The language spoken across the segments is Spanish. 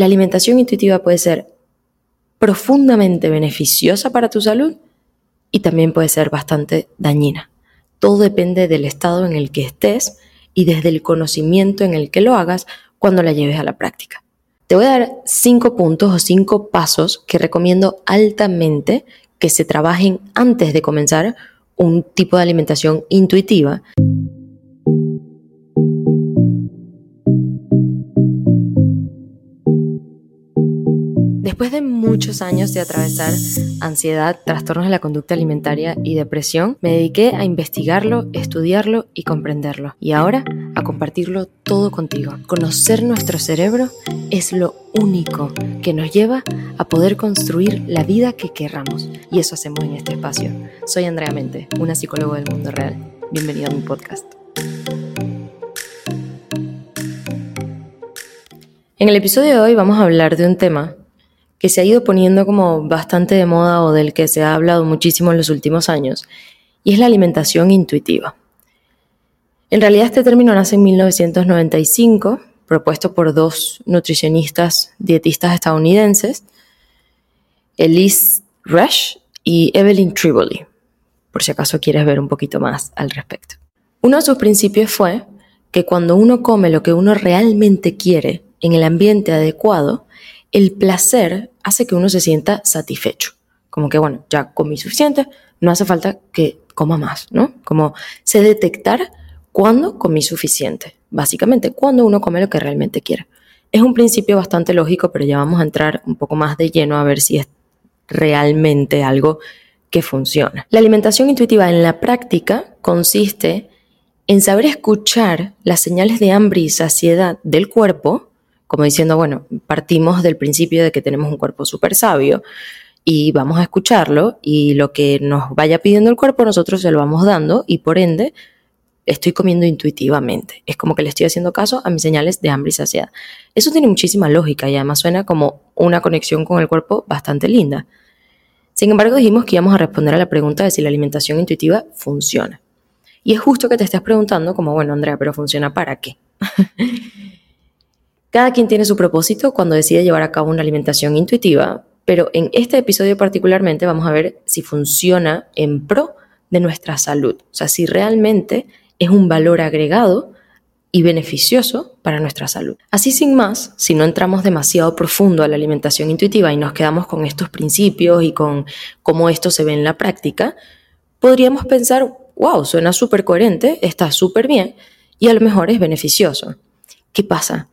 La alimentación intuitiva puede ser profundamente beneficiosa para tu salud y también puede ser bastante dañina. Todo depende del estado en el que estés y desde el conocimiento en el que lo hagas cuando la lleves a la práctica. Te voy a dar cinco puntos o cinco pasos que recomiendo altamente que se trabajen antes de comenzar un tipo de alimentación intuitiva. Después de muchos años de atravesar ansiedad, trastornos de la conducta alimentaria y depresión, me dediqué a investigarlo, estudiarlo y comprenderlo. Y ahora a compartirlo todo contigo. Conocer nuestro cerebro es lo único que nos lleva a poder construir la vida que querramos. Y eso hacemos en este espacio. Soy Andrea Mente, una psicóloga del mundo real. Bienvenido a mi podcast. En el episodio de hoy vamos a hablar de un tema que se ha ido poniendo como bastante de moda o del que se ha hablado muchísimo en los últimos años, y es la alimentación intuitiva. En realidad este término nace en 1995, propuesto por dos nutricionistas dietistas estadounidenses, Elise Rush y Evelyn Triboli, por si acaso quieres ver un poquito más al respecto. Uno de sus principios fue que cuando uno come lo que uno realmente quiere en el ambiente adecuado, el placer hace que uno se sienta satisfecho. Como que, bueno, ya comí suficiente, no hace falta que coma más, ¿no? Como sé detectar cuándo comí suficiente. Básicamente, cuando uno come lo que realmente quiere. Es un principio bastante lógico, pero ya vamos a entrar un poco más de lleno a ver si es realmente algo que funciona. La alimentación intuitiva en la práctica consiste en saber escuchar las señales de hambre y saciedad del cuerpo como diciendo, bueno, partimos del principio de que tenemos un cuerpo súper sabio y vamos a escucharlo y lo que nos vaya pidiendo el cuerpo nosotros se lo vamos dando y por ende estoy comiendo intuitivamente. Es como que le estoy haciendo caso a mis señales de hambre y saciedad. Eso tiene muchísima lógica y además suena como una conexión con el cuerpo bastante linda. Sin embargo, dijimos que íbamos a responder a la pregunta de si la alimentación intuitiva funciona. Y es justo que te estés preguntando como, bueno, Andrea, pero ¿funciona para qué? Cada quien tiene su propósito cuando decide llevar a cabo una alimentación intuitiva, pero en este episodio particularmente vamos a ver si funciona en pro de nuestra salud, o sea, si realmente es un valor agregado y beneficioso para nuestra salud. Así sin más, si no entramos demasiado profundo a la alimentación intuitiva y nos quedamos con estos principios y con cómo esto se ve en la práctica, podríamos pensar, wow, suena súper coherente, está súper bien y a lo mejor es beneficioso. ¿Qué pasa?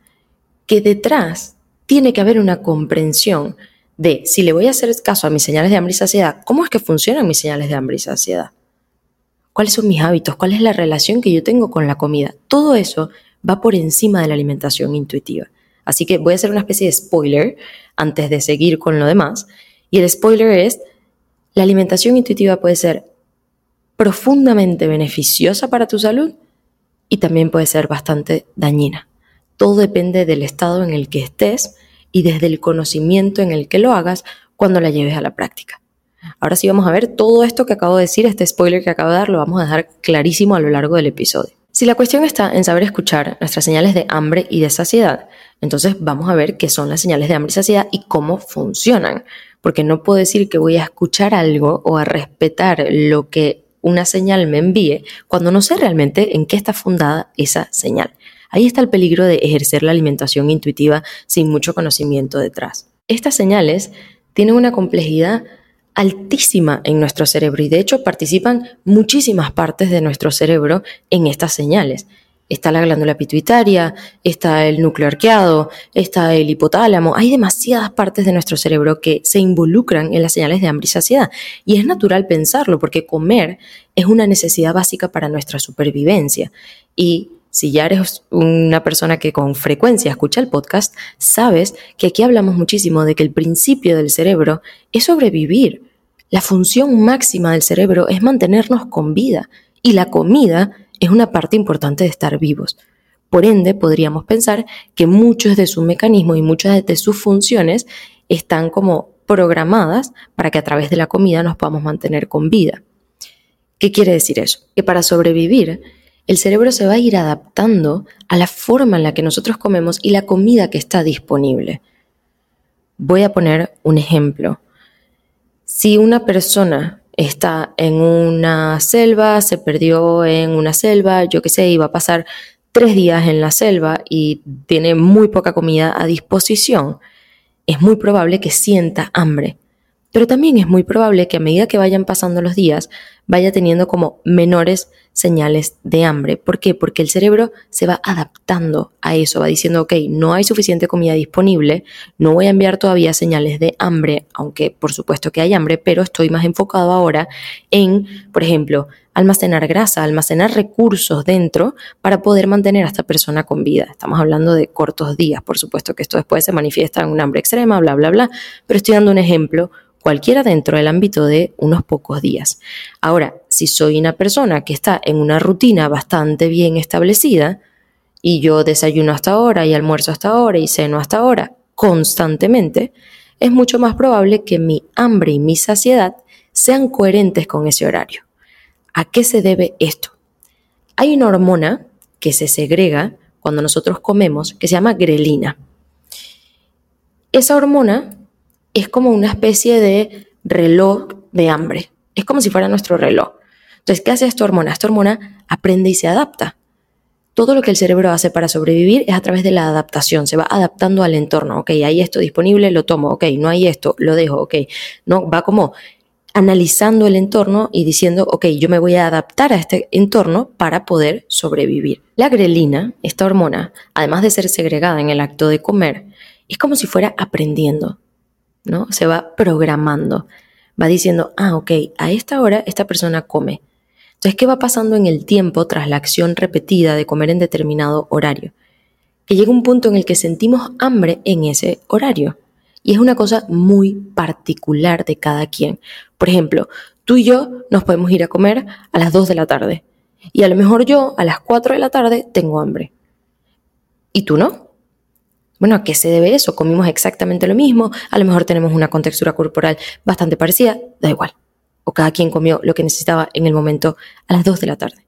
Que detrás tiene que haber una comprensión de si le voy a hacer caso a mis señales de hambre y saciedad, ¿cómo es que funcionan mis señales de hambre y saciedad? ¿Cuáles son mis hábitos? ¿Cuál es la relación que yo tengo con la comida? Todo eso va por encima de la alimentación intuitiva. Así que voy a hacer una especie de spoiler antes de seguir con lo demás. Y el spoiler es, la alimentación intuitiva puede ser profundamente beneficiosa para tu salud y también puede ser bastante dañina. Todo depende del estado en el que estés y desde el conocimiento en el que lo hagas cuando la lleves a la práctica. Ahora sí vamos a ver todo esto que acabo de decir, este spoiler que acabo de dar, lo vamos a dejar clarísimo a lo largo del episodio. Si la cuestión está en saber escuchar nuestras señales de hambre y de saciedad, entonces vamos a ver qué son las señales de hambre y saciedad y cómo funcionan. Porque no puedo decir que voy a escuchar algo o a respetar lo que una señal me envíe cuando no sé realmente en qué está fundada esa señal. Ahí está el peligro de ejercer la alimentación intuitiva sin mucho conocimiento detrás. Estas señales tienen una complejidad altísima en nuestro cerebro y de hecho participan muchísimas partes de nuestro cerebro en estas señales. Está la glándula pituitaria, está el núcleo arqueado, está el hipotálamo. Hay demasiadas partes de nuestro cerebro que se involucran en las señales de hambre y saciedad. Y es natural pensarlo porque comer es una necesidad básica para nuestra supervivencia. Y si ya eres una persona que con frecuencia escucha el podcast, sabes que aquí hablamos muchísimo de que el principio del cerebro es sobrevivir. La función máxima del cerebro es mantenernos con vida y la comida es una parte importante de estar vivos. Por ende, podríamos pensar que muchos de sus mecanismos y muchas de sus funciones están como programadas para que a través de la comida nos podamos mantener con vida. ¿Qué quiere decir eso? Que para sobrevivir el cerebro se va a ir adaptando a la forma en la que nosotros comemos y la comida que está disponible. Voy a poner un ejemplo. Si una persona está en una selva, se perdió en una selva, yo qué sé, iba a pasar tres días en la selva y tiene muy poca comida a disposición, es muy probable que sienta hambre. Pero también es muy probable que a medida que vayan pasando los días vaya teniendo como menores señales de hambre. ¿Por qué? Porque el cerebro se va adaptando a eso, va diciendo, ok, no hay suficiente comida disponible, no voy a enviar todavía señales de hambre, aunque por supuesto que hay hambre, pero estoy más enfocado ahora en, por ejemplo, almacenar grasa, almacenar recursos dentro para poder mantener a esta persona con vida. Estamos hablando de cortos días, por supuesto que esto después se manifiesta en un hambre extrema, bla, bla, bla, pero estoy dando un ejemplo cualquiera dentro del ámbito de unos pocos días. Ahora, si soy una persona que está en una rutina bastante bien establecida y yo desayuno hasta ahora y almuerzo hasta ahora y ceno hasta ahora constantemente, es mucho más probable que mi hambre y mi saciedad sean coherentes con ese horario. ¿A qué se debe esto? Hay una hormona que se segrega cuando nosotros comemos que se llama grelina. Esa hormona es como una especie de reloj de hambre. Es como si fuera nuestro reloj. Entonces, ¿qué hace esta hormona? Esta hormona aprende y se adapta. Todo lo que el cerebro hace para sobrevivir es a través de la adaptación, se va adaptando al entorno. Ok, hay esto disponible, lo tomo. Ok, no hay esto, lo dejo. Ok, no, va como analizando el entorno y diciendo, ok, yo me voy a adaptar a este entorno para poder sobrevivir. La grelina, esta hormona, además de ser segregada en el acto de comer, es como si fuera aprendiendo, ¿no? Se va programando, va diciendo, ah, ok, a esta hora esta persona come. Entonces, ¿qué va pasando en el tiempo tras la acción repetida de comer en determinado horario? Que llega un punto en el que sentimos hambre en ese horario. Y es una cosa muy particular de cada quien. Por ejemplo, tú y yo nos podemos ir a comer a las 2 de la tarde. Y a lo mejor yo a las 4 de la tarde tengo hambre. ¿Y tú no? Bueno, ¿a qué se debe eso? Comimos exactamente lo mismo, a lo mejor tenemos una contextura corporal bastante parecida, da igual. O cada quien comió lo que necesitaba en el momento a las 2 de la tarde.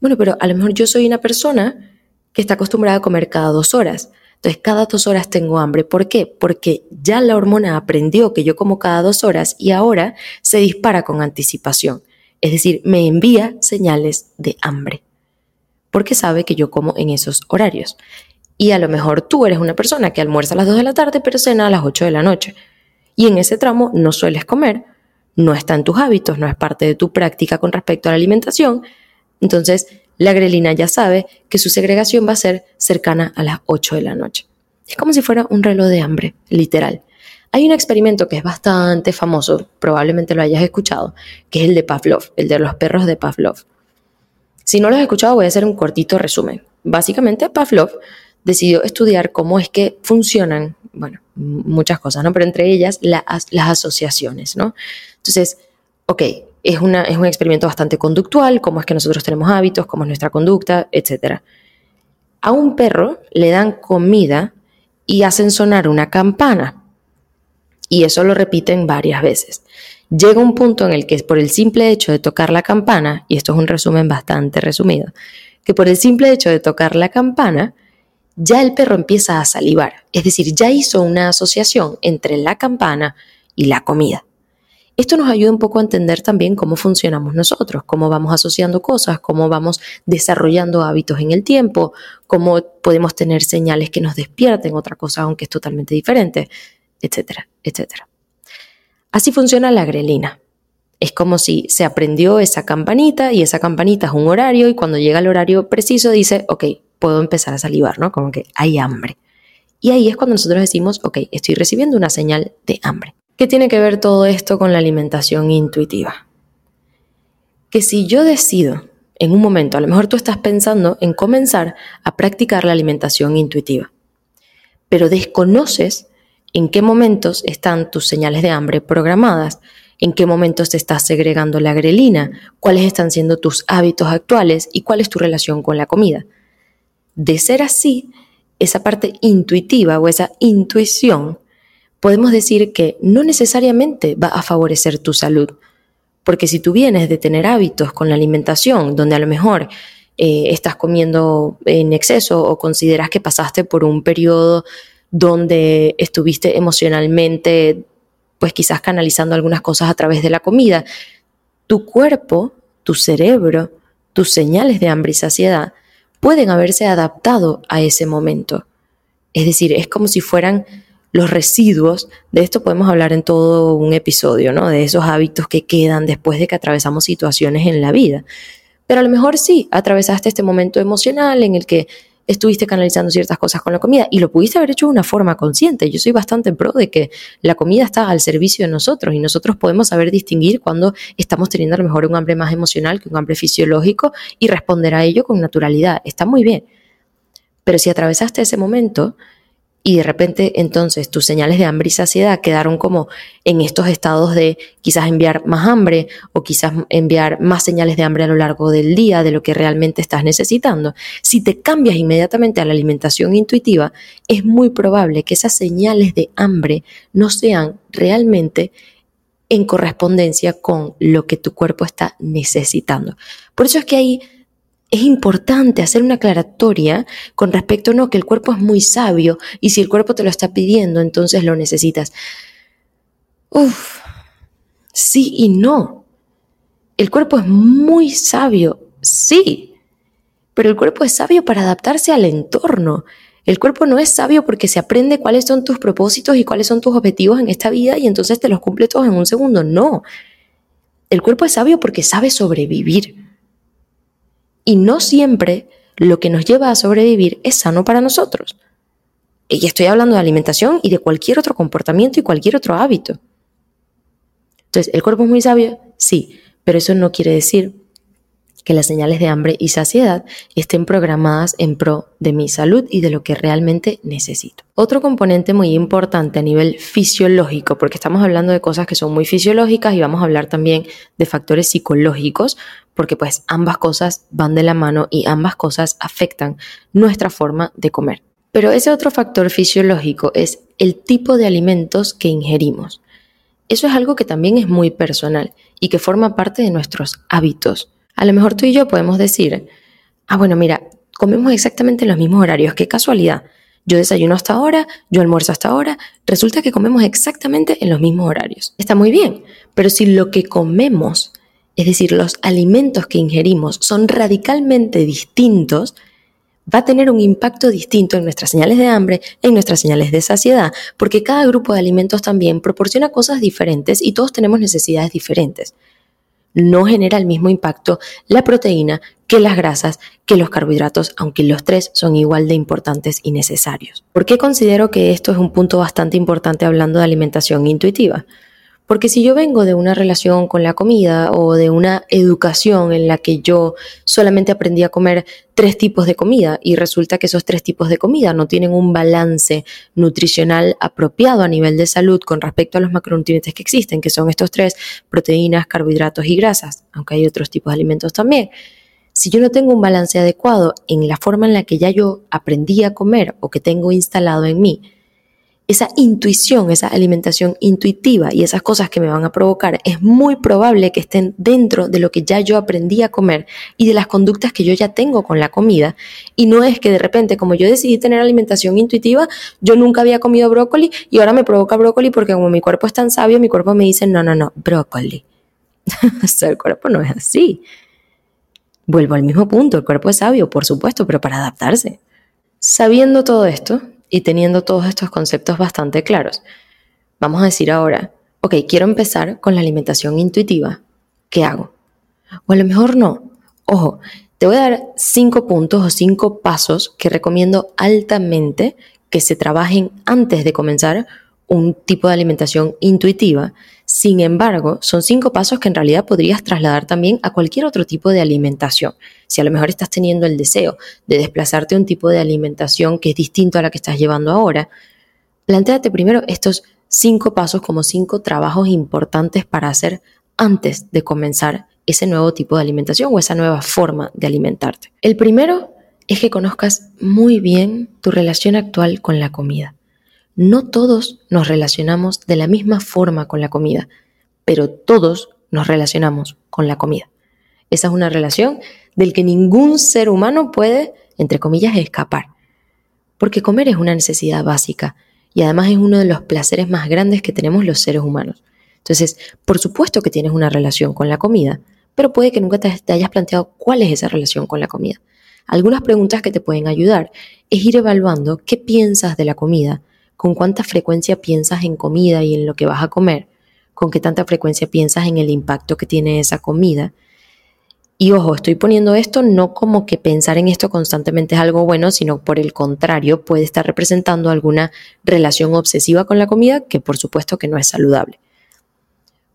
Bueno, pero a lo mejor yo soy una persona que está acostumbrada a comer cada dos horas. Entonces, cada dos horas tengo hambre. ¿Por qué? Porque ya la hormona aprendió que yo como cada dos horas y ahora se dispara con anticipación. Es decir, me envía señales de hambre. Porque sabe que yo como en esos horarios. Y a lo mejor tú eres una persona que almuerza a las 2 de la tarde, pero cena a las 8 de la noche. Y en ese tramo no sueles comer, no está en tus hábitos, no es parte de tu práctica con respecto a la alimentación. Entonces, la grelina ya sabe que su segregación va a ser cercana a las 8 de la noche. Es como si fuera un reloj de hambre, literal. Hay un experimento que es bastante famoso, probablemente lo hayas escuchado, que es el de Pavlov, el de los perros de Pavlov. Si no lo has escuchado, voy a hacer un cortito resumen. Básicamente, Pavlov decidió estudiar cómo es que funcionan, bueno, muchas cosas, ¿no? Pero entre ellas las asociaciones, ¿no? Entonces, ok, es, una, es un experimento bastante conductual, cómo es que nosotros tenemos hábitos, cómo es nuestra conducta, etc. A un perro le dan comida y hacen sonar una campana. Y eso lo repiten varias veces. Llega un punto en el que por el simple hecho de tocar la campana, y esto es un resumen bastante resumido, que por el simple hecho de tocar la campana, ya el perro empieza a salivar. Es decir, ya hizo una asociación entre la campana y la comida. Esto nos ayuda un poco a entender también cómo funcionamos nosotros, cómo vamos asociando cosas, cómo vamos desarrollando hábitos en el tiempo, cómo podemos tener señales que nos despierten otra cosa aunque es totalmente diferente, etcétera, etcétera. Así funciona la grelina. Es como si se aprendió esa campanita y esa campanita es un horario y cuando llega el horario preciso dice, ok, puedo empezar a salivar, ¿no? Como que hay hambre. Y ahí es cuando nosotros decimos, ok, estoy recibiendo una señal de hambre. ¿Qué tiene que ver todo esto con la alimentación intuitiva? Que si yo decido en un momento, a lo mejor tú estás pensando en comenzar a practicar la alimentación intuitiva, pero desconoces en qué momentos están tus señales de hambre programadas, en qué momentos te estás segregando la grelina, cuáles están siendo tus hábitos actuales y cuál es tu relación con la comida. De ser así, esa parte intuitiva o esa intuición podemos decir que no necesariamente va a favorecer tu salud. Porque si tú vienes de tener hábitos con la alimentación, donde a lo mejor eh, estás comiendo en exceso o consideras que pasaste por un periodo donde estuviste emocionalmente, pues quizás canalizando algunas cosas a través de la comida. Tu cuerpo, tu cerebro, tus señales de hambre y saciedad pueden haberse adaptado a ese momento. Es decir, es como si fueran los residuos, de esto podemos hablar en todo un episodio, ¿no? De esos hábitos que quedan después de que atravesamos situaciones en la vida. Pero a lo mejor sí, atravesaste este momento emocional en el que estuviste canalizando ciertas cosas con la comida y lo pudiste haber hecho de una forma consciente. Yo soy bastante pro de que la comida está al servicio de nosotros y nosotros podemos saber distinguir cuando estamos teniendo a lo mejor un hambre más emocional que un hambre fisiológico y responder a ello con naturalidad. Está muy bien. Pero si atravesaste ese momento y de repente entonces tus señales de hambre y saciedad quedaron como en estos estados de quizás enviar más hambre o quizás enviar más señales de hambre a lo largo del día de lo que realmente estás necesitando. Si te cambias inmediatamente a la alimentación intuitiva, es muy probable que esas señales de hambre no sean realmente en correspondencia con lo que tu cuerpo está necesitando. Por eso es que hay es importante hacer una aclaratoria con respecto a no, que el cuerpo es muy sabio y si el cuerpo te lo está pidiendo, entonces lo necesitas. Uf, sí y no. El cuerpo es muy sabio, sí, pero el cuerpo es sabio para adaptarse al entorno. El cuerpo no es sabio porque se aprende cuáles son tus propósitos y cuáles son tus objetivos en esta vida y entonces te los cumple todos en un segundo. No. El cuerpo es sabio porque sabe sobrevivir. Y no siempre lo que nos lleva a sobrevivir es sano para nosotros. Y estoy hablando de alimentación y de cualquier otro comportamiento y cualquier otro hábito. Entonces, ¿el cuerpo es muy sabio? Sí, pero eso no quiere decir que las señales de hambre y saciedad estén programadas en pro de mi salud y de lo que realmente necesito. Otro componente muy importante a nivel fisiológico, porque estamos hablando de cosas que son muy fisiológicas y vamos a hablar también de factores psicológicos, porque pues ambas cosas van de la mano y ambas cosas afectan nuestra forma de comer. Pero ese otro factor fisiológico es el tipo de alimentos que ingerimos. Eso es algo que también es muy personal y que forma parte de nuestros hábitos. A lo mejor tú y yo podemos decir, ah, bueno, mira, comemos exactamente en los mismos horarios, qué casualidad. Yo desayuno hasta ahora, yo almuerzo hasta ahora, resulta que comemos exactamente en los mismos horarios. Está muy bien, pero si lo que comemos, es decir, los alimentos que ingerimos son radicalmente distintos, va a tener un impacto distinto en nuestras señales de hambre, en nuestras señales de saciedad, porque cada grupo de alimentos también proporciona cosas diferentes y todos tenemos necesidades diferentes no genera el mismo impacto la proteína que las grasas, que los carbohidratos, aunque los tres son igual de importantes y necesarios. ¿Por qué considero que esto es un punto bastante importante hablando de alimentación intuitiva? Porque si yo vengo de una relación con la comida o de una educación en la que yo solamente aprendí a comer tres tipos de comida y resulta que esos tres tipos de comida no tienen un balance nutricional apropiado a nivel de salud con respecto a los macronutrientes que existen, que son estos tres, proteínas, carbohidratos y grasas, aunque hay otros tipos de alimentos también. Si yo no tengo un balance adecuado en la forma en la que ya yo aprendí a comer o que tengo instalado en mí, esa intuición, esa alimentación intuitiva y esas cosas que me van a provocar, es muy probable que estén dentro de lo que ya yo aprendí a comer y de las conductas que yo ya tengo con la comida. Y no es que de repente, como yo decidí tener alimentación intuitiva, yo nunca había comido brócoli y ahora me provoca brócoli porque como mi cuerpo es tan sabio, mi cuerpo me dice, no, no, no, brócoli. el cuerpo no es así. Vuelvo al mismo punto, el cuerpo es sabio, por supuesto, pero para adaptarse. Sabiendo todo esto, y teniendo todos estos conceptos bastante claros, vamos a decir ahora, ok, quiero empezar con la alimentación intuitiva. ¿Qué hago? O a lo mejor no. Ojo, te voy a dar cinco puntos o cinco pasos que recomiendo altamente que se trabajen antes de comenzar un tipo de alimentación intuitiva. Sin embargo, son cinco pasos que en realidad podrías trasladar también a cualquier otro tipo de alimentación. Si a lo mejor estás teniendo el deseo de desplazarte a un tipo de alimentación que es distinto a la que estás llevando ahora, planteate primero estos cinco pasos como cinco trabajos importantes para hacer antes de comenzar ese nuevo tipo de alimentación o esa nueva forma de alimentarte. El primero es que conozcas muy bien tu relación actual con la comida. No todos nos relacionamos de la misma forma con la comida, pero todos nos relacionamos con la comida. Esa es una relación del que ningún ser humano puede, entre comillas, escapar. porque comer es una necesidad básica y además es uno de los placeres más grandes que tenemos los seres humanos. Entonces, por supuesto que tienes una relación con la comida, pero puede que nunca te, hayas planteado cuál es esa relación con la comida. Algunas preguntas que te pueden ayudar es ir evaluando qué piensas de la comida, con cuánta frecuencia piensas en comida y en lo que vas a comer, con qué tanta frecuencia piensas en el impacto que tiene esa comida. Y ojo, estoy poniendo esto no como que pensar en esto constantemente es algo bueno, sino por el contrario, puede estar representando alguna relación obsesiva con la comida que por supuesto que no es saludable.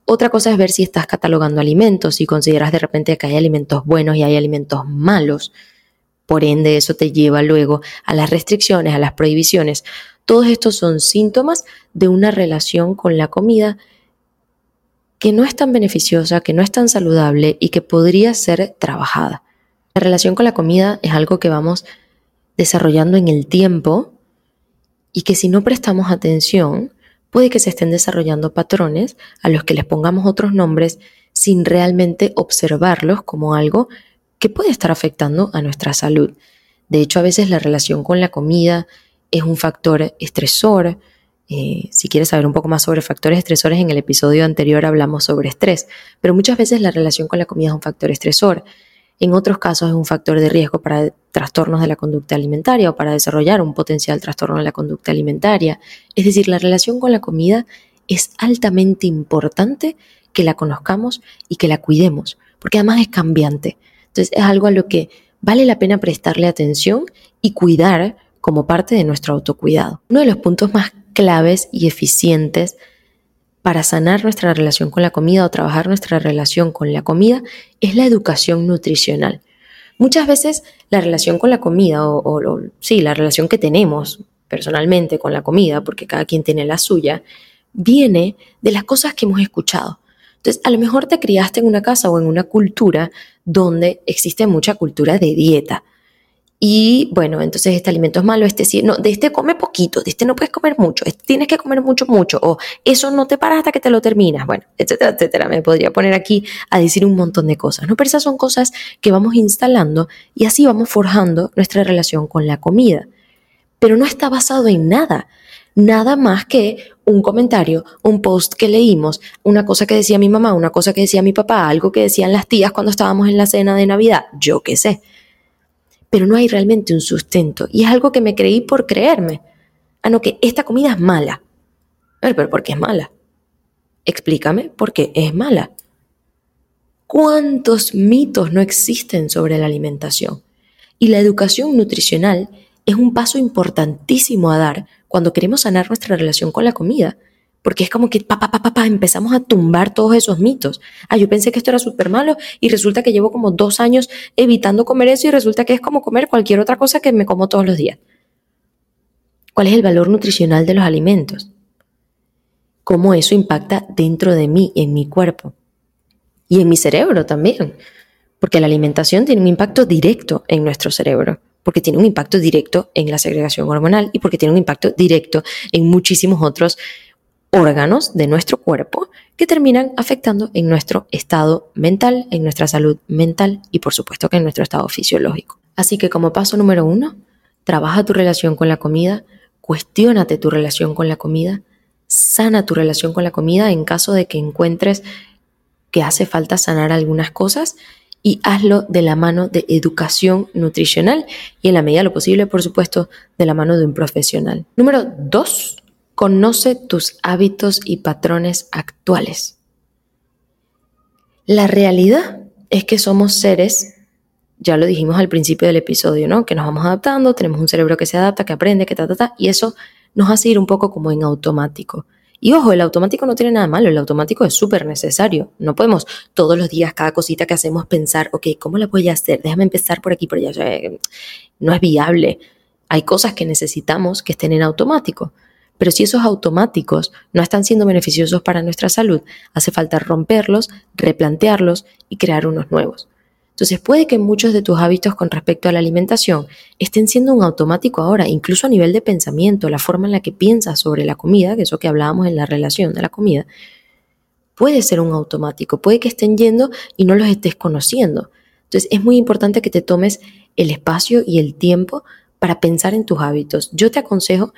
Otra cosa es ver si estás catalogando alimentos, y consideras de repente que hay alimentos buenos y hay alimentos malos. Por ende, eso te lleva luego a las restricciones, a las prohibiciones. Todos estos son síntomas de una relación con la comida que no es tan beneficiosa, que no es tan saludable y que podría ser trabajada. La relación con la comida es algo que vamos desarrollando en el tiempo y que si no prestamos atención, puede que se estén desarrollando patrones a los que les pongamos otros nombres sin realmente observarlos como algo que puede estar afectando a nuestra salud. De hecho, a veces la relación con la comida es un factor estresor, eh, si quieres saber un poco más sobre factores estresores, en el episodio anterior hablamos sobre estrés, pero muchas veces la relación con la comida es un factor estresor. En otros casos es un factor de riesgo para trastornos de la conducta alimentaria o para desarrollar un potencial trastorno de la conducta alimentaria. Es decir, la relación con la comida es altamente importante que la conozcamos y que la cuidemos, porque además es cambiante. Entonces es algo a lo que vale la pena prestarle atención y cuidar como parte de nuestro autocuidado. Uno de los puntos más claves y eficientes para sanar nuestra relación con la comida o trabajar nuestra relación con la comida es la educación nutricional. Muchas veces la relación con la comida, o, sí, la relación que tenemos personalmente con la comida, porque cada quien tiene la suya, viene de las cosas que hemos escuchado. Entonces, a lo mejor te criaste en una casa o en una cultura donde existe mucha cultura de dieta, y bueno, entonces este alimento es malo, este sí, no, de este come poquito, de este no puedes comer mucho, este tienes que comer mucho, mucho, o eso no te paras hasta que te lo terminas, bueno, etcétera, etcétera. Me podría poner aquí a decir un montón de cosas, ¿no? Pero esas son cosas que vamos instalando y así vamos forjando nuestra relación con la comida. Pero no está basado en nada, nada más que un comentario, un post que leímos, una cosa que decía mi mamá, una cosa que decía mi papá, algo que decían las tías cuando estábamos en la cena de Navidad, yo qué sé pero no hay realmente un sustento. Y es algo que me creí por creerme. Ah, no, que esta comida es mala. A pero ¿por qué es mala? Explícame por qué es mala. ¿Cuántos mitos no existen sobre la alimentación? Y la educación nutricional es un paso importantísimo a dar cuando queremos sanar nuestra relación con la comida porque es como que pa, pa, pa, pa, empezamos a tumbar todos esos mitos. Ah, yo pensé que esto era súper malo y resulta que llevo como dos años evitando comer eso y resulta que es como comer cualquier otra cosa que me como todos los días. ¿Cuál es el valor nutricional de los alimentos? ¿Cómo eso impacta dentro de mí, en mi cuerpo? Y en mi cerebro también. Porque la alimentación tiene un impacto directo en nuestro cerebro porque tiene un impacto directo en la segregación hormonal y porque tiene un impacto directo en muchísimos otros órganos de nuestro cuerpo que terminan afectando en nuestro estado mental, en nuestra salud mental y por supuesto que en nuestro estado fisiológico. Así que como paso número uno, trabaja tu relación con la comida, cuestiónate tu relación con la comida, sana tu relación con la comida en caso de que encuentres que hace falta sanar algunas cosas y hazlo de la mano de educación nutricional y en la medida de lo posible, por supuesto, de la mano de un profesional. Número dos, Conoce tus hábitos y patrones actuales. La realidad es que somos seres, ya lo dijimos al principio del episodio, ¿no? Que nos vamos adaptando, tenemos un cerebro que se adapta, que aprende, que ta, ta, ta, y eso nos hace ir un poco como en automático. Y ojo, el automático no tiene nada malo, el automático es súper necesario. No podemos todos los días, cada cosita que hacemos, pensar, ok, ¿cómo la voy a hacer? Déjame empezar por aquí, por allá. no es viable. Hay cosas que necesitamos que estén en automático. Pero si esos automáticos no están siendo beneficiosos para nuestra salud, hace falta romperlos, replantearlos y crear unos nuevos. Entonces puede que muchos de tus hábitos con respecto a la alimentación estén siendo un automático ahora, incluso a nivel de pensamiento, la forma en la que piensas sobre la comida, que eso que hablábamos en la relación de la comida, puede ser un automático, puede que estén yendo y no los estés conociendo. Entonces es muy importante que te tomes el espacio y el tiempo para pensar en tus hábitos. Yo te aconsejo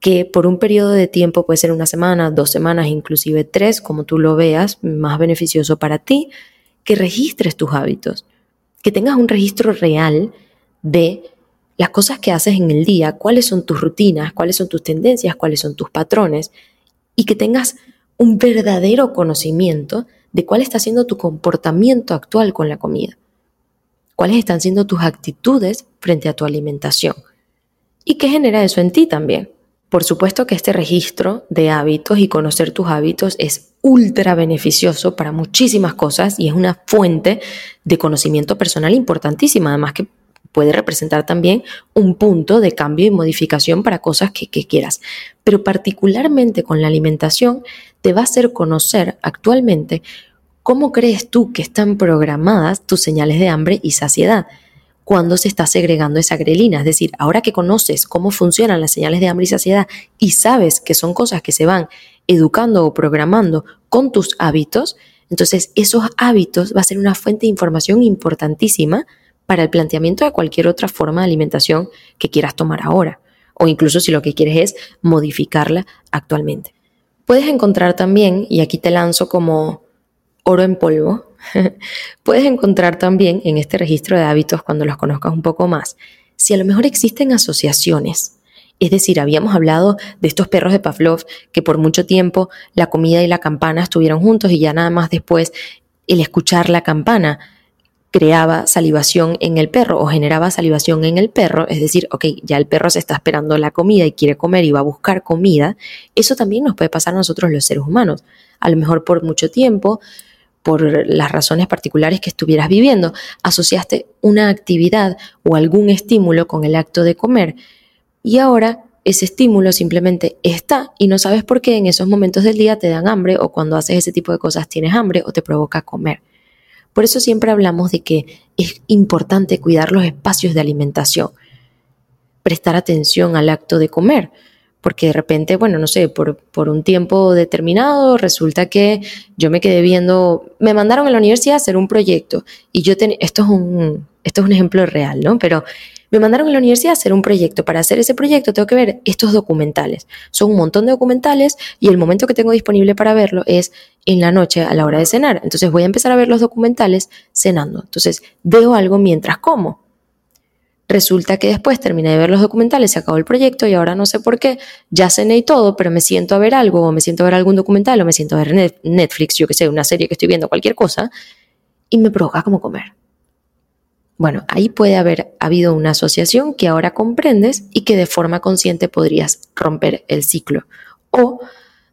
que por un periodo de tiempo, puede ser una semana, dos semanas, inclusive tres, como tú lo veas, más beneficioso para ti, que registres tus hábitos, que tengas un registro real de las cosas que haces en el día, cuáles son tus rutinas, cuáles son tus tendencias, cuáles son tus patrones, y que tengas un verdadero conocimiento de cuál está siendo tu comportamiento actual con la comida, cuáles están siendo tus actitudes frente a tu alimentación y qué genera eso en ti también. Por supuesto que este registro de hábitos y conocer tus hábitos es ultra beneficioso para muchísimas cosas y es una fuente de conocimiento personal importantísima, además que puede representar también un punto de cambio y modificación para cosas que, quieras. Pero particularmente con la alimentación, te va a hacer conocer actualmente cómo crees tú que están programadas tus señales de hambre y saciedad cuando se está segregando esa grelina. Es decir, ahora que conoces cómo funcionan las señales de hambre y saciedad y sabes que son cosas que se van educando o programando con tus hábitos, entonces esos hábitos va a ser una fuente de información importantísima para el planteamiento de cualquier otra forma de alimentación que quieras tomar ahora, o incluso si lo que quieres es modificarla actualmente. Puedes encontrar también, y aquí te lanzo como oro en polvo, Puedes encontrar también en este registro de hábitos, cuando los conozcas un poco más, si a lo mejor existen asociaciones. Es decir, habíamos hablado de estos perros de Pavlov que por mucho tiempo la comida y la campana estuvieron juntos y ya nada más después el escuchar la campana creaba salivación en el perro o generaba salivación en el perro, es decir, ok, ya el perro se está esperando la comida y quiere comer y va a buscar comida, eso también nos puede pasar a nosotros los seres humanos. A lo mejor por mucho tiempo por las razones particulares que estuvieras viviendo. Asociaste una actividad o algún estímulo con el acto de comer y ahora ese estímulo simplemente está y no sabes por qué en esos momentos del día te dan hambre o cuando haces ese tipo de cosas tienes hambre o te provoca comer. Por eso siempre hablamos de que es importante cuidar los espacios de alimentación, prestar atención al acto de comer porque de repente, bueno, no sé, por, por, un tiempo determinado resulta que yo me quedé viendo, me mandaron a la universidad a hacer un proyecto y yo, ten, esto, es un, esto es un ejemplo real, ¿no? Pero me mandaron a la universidad a hacer un proyecto. Para hacer ese proyecto tengo que ver estos documentales. Son un montón de documentales y el momento que tengo disponible para verlo es en la noche a la hora de cenar. Entonces voy a empezar a ver los documentales cenando. Entonces veo algo mientras como. Resulta que después terminé de ver los documentales, se acabó el proyecto y ahora no sé por qué, ya cené y todo, pero me siento a ver algo, o me siento a ver algún documental, o me siento a ver Netflix, yo que sé, una serie que estoy viendo, cualquier cosa, y me provoca como comer. Bueno, ahí puede haber habido una asociación que ahora comprendes y que de forma consciente podrías romper el ciclo. O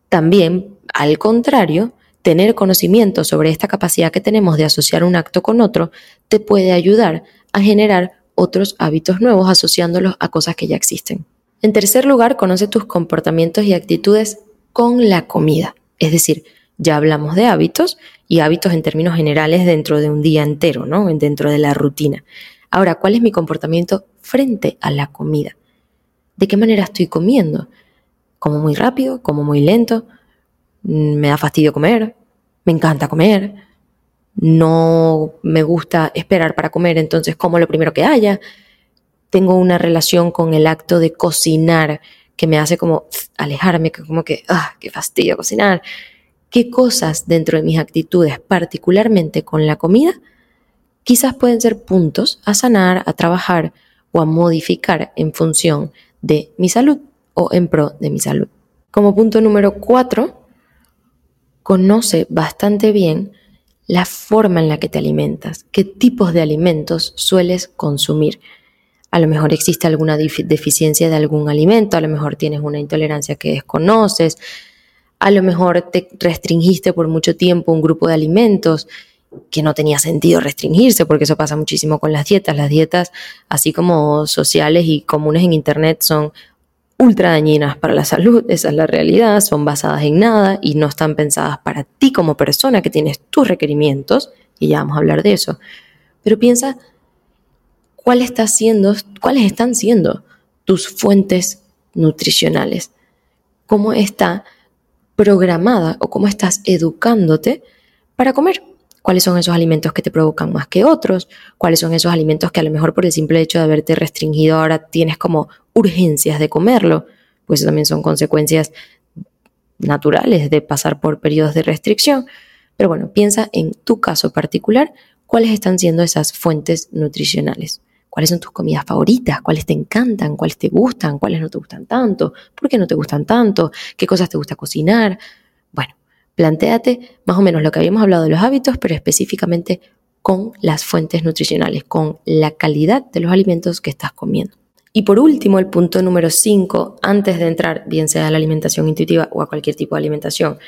también, al contrario, tener conocimiento sobre esta capacidad que tenemos de asociar un acto con otro te puede ayudar a generar otros hábitos nuevos asociándolos a cosas que ya existen. En tercer lugar, conoce tus comportamientos y actitudes con la comida. Es decir, ya hablamos de hábitos y hábitos en términos generales dentro de un día entero, ¿no? Dentro de la rutina. Ahora, ¿cuál es mi comportamiento frente a la comida? ¿De qué manera estoy comiendo? ¿Como muy rápido? ¿Como muy lento? ¿Me da fastidio comer? ¿Me encanta comer? No me gusta esperar para comer, entonces como lo primero que haya. Tengo una relación con el acto de cocinar que me hace como alejarme, como que, ah, qué fastidio cocinar. ¿Qué cosas dentro de mis actitudes, particularmente con la comida, quizás pueden ser puntos a sanar, a trabajar o a modificar en función de mi salud o en pro de mi salud? Como punto número cuatro, conoce bastante bien la forma en la que te alimentas, qué tipos de alimentos sueles consumir. A lo mejor existe alguna deficiencia de algún alimento, a lo mejor tienes una intolerancia que desconoces, a lo mejor te restringiste por mucho tiempo un grupo de alimentos que no tenía sentido restringirse, porque eso pasa muchísimo con las dietas. Las dietas, así como sociales y comunes en Internet, son ultra dañinas para la salud, esa es la realidad, son basadas en nada y no están pensadas para ti como persona que tienes tus requerimientos, y ya vamos a hablar de eso. Pero piensa cuál está siendo, cuáles están siendo tus fuentes nutricionales, cómo está programada o cómo estás educándote para comer cuáles son esos alimentos que te provocan más que otros, cuáles son esos alimentos que a lo mejor por el simple hecho de haberte restringido ahora tienes como urgencias de comerlo, pues también son consecuencias naturales de pasar por periodos de restricción. Pero bueno, piensa en tu caso particular, cuáles están siendo esas fuentes nutricionales. ¿Cuáles son tus comidas favoritas? ¿Cuáles te encantan? ¿Cuáles te gustan? ¿Cuáles no te gustan tanto? ¿Por qué no te gustan tanto? ¿Qué cosas te gusta cocinar? Plantéate más o menos lo que habíamos hablado de los hábitos, pero específicamente con las fuentes nutricionales, con la calidad de los alimentos que estás comiendo. Y por último, el punto número 5, antes de entrar, bien sea a la alimentación intuitiva o a cualquier tipo de alimentación,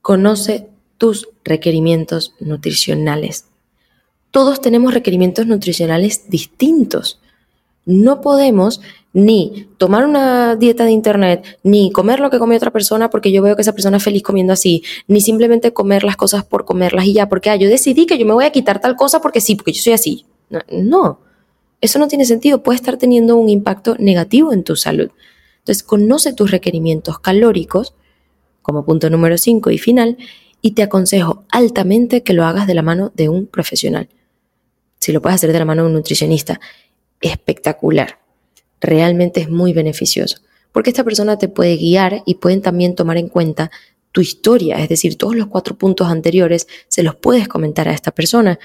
conoce tus requerimientos nutricionales. Todos tenemos requerimientos nutricionales distintos. No podemos ni tomar una dieta de internet, ni comer lo que come otra persona porque yo veo que esa persona es feliz comiendo así, ni simplemente comer las cosas por comerlas y ya, porque ah, yo decidí que yo me voy a quitar tal cosa porque sí, porque yo soy así. No, eso no tiene sentido, puede estar teniendo un impacto negativo en tu salud. Entonces, conoce tus requerimientos calóricos como punto número 5 y final y te aconsejo altamente que lo hagas de la mano de un profesional. Si lo puedes hacer de la mano de un nutricionista, espectacular realmente es muy beneficioso, porque esta persona te puede guiar y pueden también tomar en cuenta tu historia, es decir, todos los cuatro puntos anteriores se los puedes comentar a esta persona.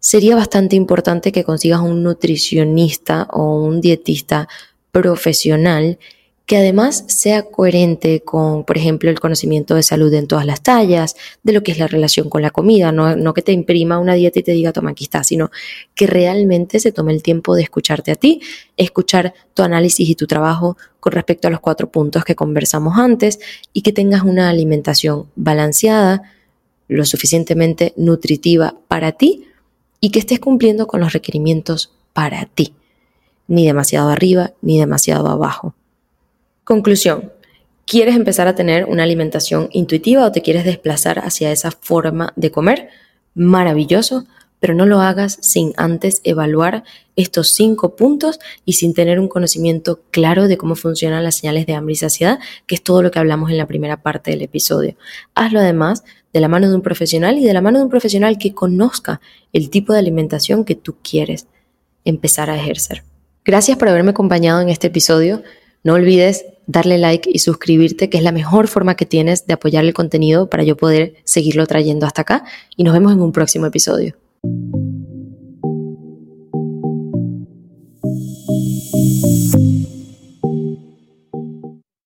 Sería bastante importante que consigas un nutricionista o un dietista profesional que además sea coherente con, por ejemplo, el conocimiento de salud en todas las tallas, de lo que es la relación con la comida, no, que te imprima una dieta y te diga, toma, aquí está, sino que realmente se tome el tiempo de escucharte a ti, escuchar tu análisis y tu trabajo con respecto a los cuatro puntos que conversamos antes y que tengas una alimentación balanceada, lo suficientemente nutritiva para ti y que estés cumpliendo con los requerimientos para ti, ni demasiado arriba ni demasiado abajo. Conclusión. ¿Quieres empezar a tener una alimentación intuitiva o te quieres desplazar hacia esa forma de comer? Maravilloso, pero no lo hagas sin antes evaluar estos cinco puntos y sin tener un conocimiento claro de cómo funcionan las señales de hambre y saciedad, que es todo lo que hablamos en la primera parte del episodio. Hazlo además de la mano de un profesional y de la mano de un profesional que conozca el tipo de alimentación que tú quieres empezar a ejercer. Gracias por haberme acompañado en este episodio. No olvides darle like y suscribirte, que es la mejor forma que tienes de apoyar el contenido para yo poder seguirlo trayendo hasta acá. Y nos vemos en un próximo episodio.